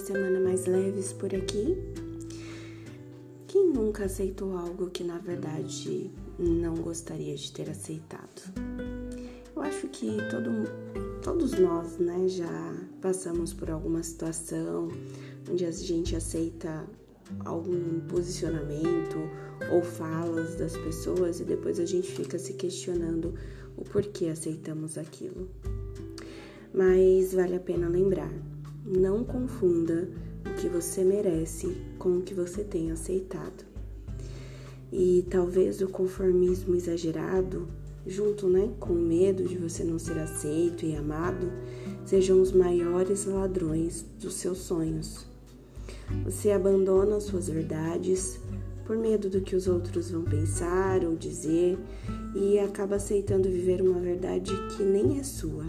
semana mais leves por aqui. Quem nunca aceitou algo que na verdade não gostaria de ter aceitado? Eu acho que todo, todos nós, né, já passamos por alguma situação onde a gente aceita algum posicionamento ou falas das pessoas e depois a gente fica se questionando o porquê aceitamos aquilo. Mas vale a pena lembrar não confunda o que você merece com o que você tem aceitado. E talvez o conformismo exagerado, junto né, com o medo de você não ser aceito e amado, sejam os maiores ladrões dos seus sonhos. Você abandona suas verdades por medo do que os outros vão pensar ou dizer e acaba aceitando viver uma verdade que nem é sua.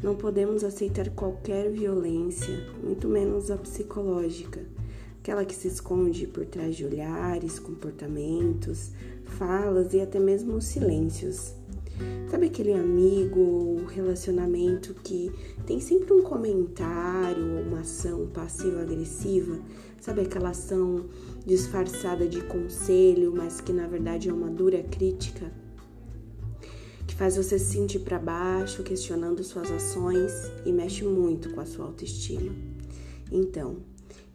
Não podemos aceitar qualquer violência, muito menos a psicológica, aquela que se esconde por trás de olhares, comportamentos, falas e até mesmo silêncios. Sabe aquele amigo ou relacionamento que tem sempre um comentário ou uma ação passiva-agressiva? Sabe aquela ação disfarçada de conselho, mas que na verdade é uma dura crítica? Faz você se sentir para baixo, questionando suas ações e mexe muito com a sua autoestima. Então,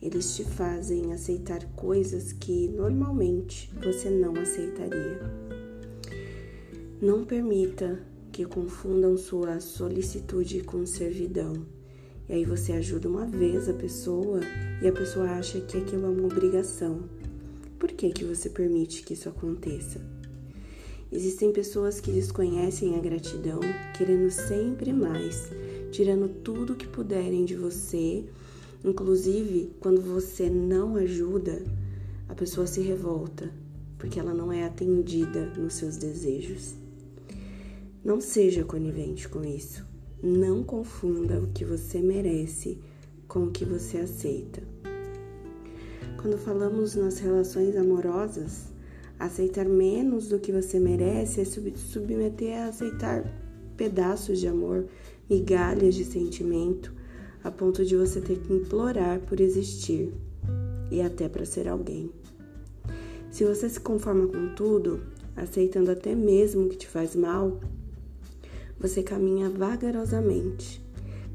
eles te fazem aceitar coisas que normalmente você não aceitaria. Não permita que confundam sua solicitude com servidão. E aí você ajuda uma vez a pessoa e a pessoa acha que aquilo é uma obrigação. Por que, que você permite que isso aconteça? Existem pessoas que desconhecem a gratidão, querendo sempre mais, tirando tudo que puderem de você. Inclusive, quando você não ajuda, a pessoa se revolta, porque ela não é atendida nos seus desejos. Não seja conivente com isso. Não confunda o que você merece com o que você aceita. Quando falamos nas relações amorosas, Aceitar menos do que você merece é submeter a aceitar pedaços de amor, migalhas de sentimento, a ponto de você ter que implorar por existir e até para ser alguém. Se você se conforma com tudo, aceitando até mesmo o que te faz mal, você caminha vagarosamente,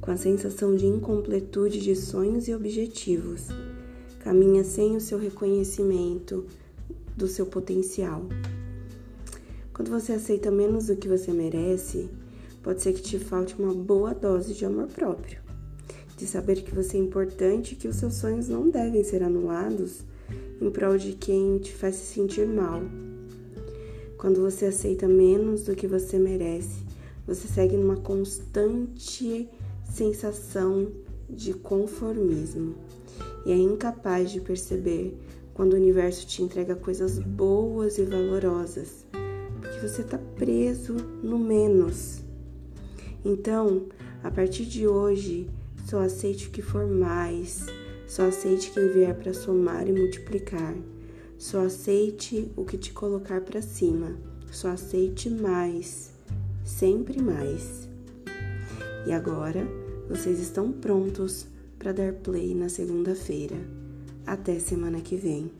com a sensação de incompletude de sonhos e objetivos. Caminha sem o seu reconhecimento, do seu potencial. Quando você aceita menos do que você merece, pode ser que te falte uma boa dose de amor próprio, de saber que você é importante e que os seus sonhos não devem ser anulados em prol de quem te faz se sentir mal. Quando você aceita menos do que você merece, você segue numa constante sensação de conformismo e é incapaz de perceber quando o universo te entrega coisas boas e valorosas, porque você está preso no menos. Então, a partir de hoje, só aceite o que for mais, só aceite quem vier para somar e multiplicar, só aceite o que te colocar para cima, só aceite mais, sempre mais. E agora, vocês estão prontos para dar play na segunda-feira. Até semana que vem.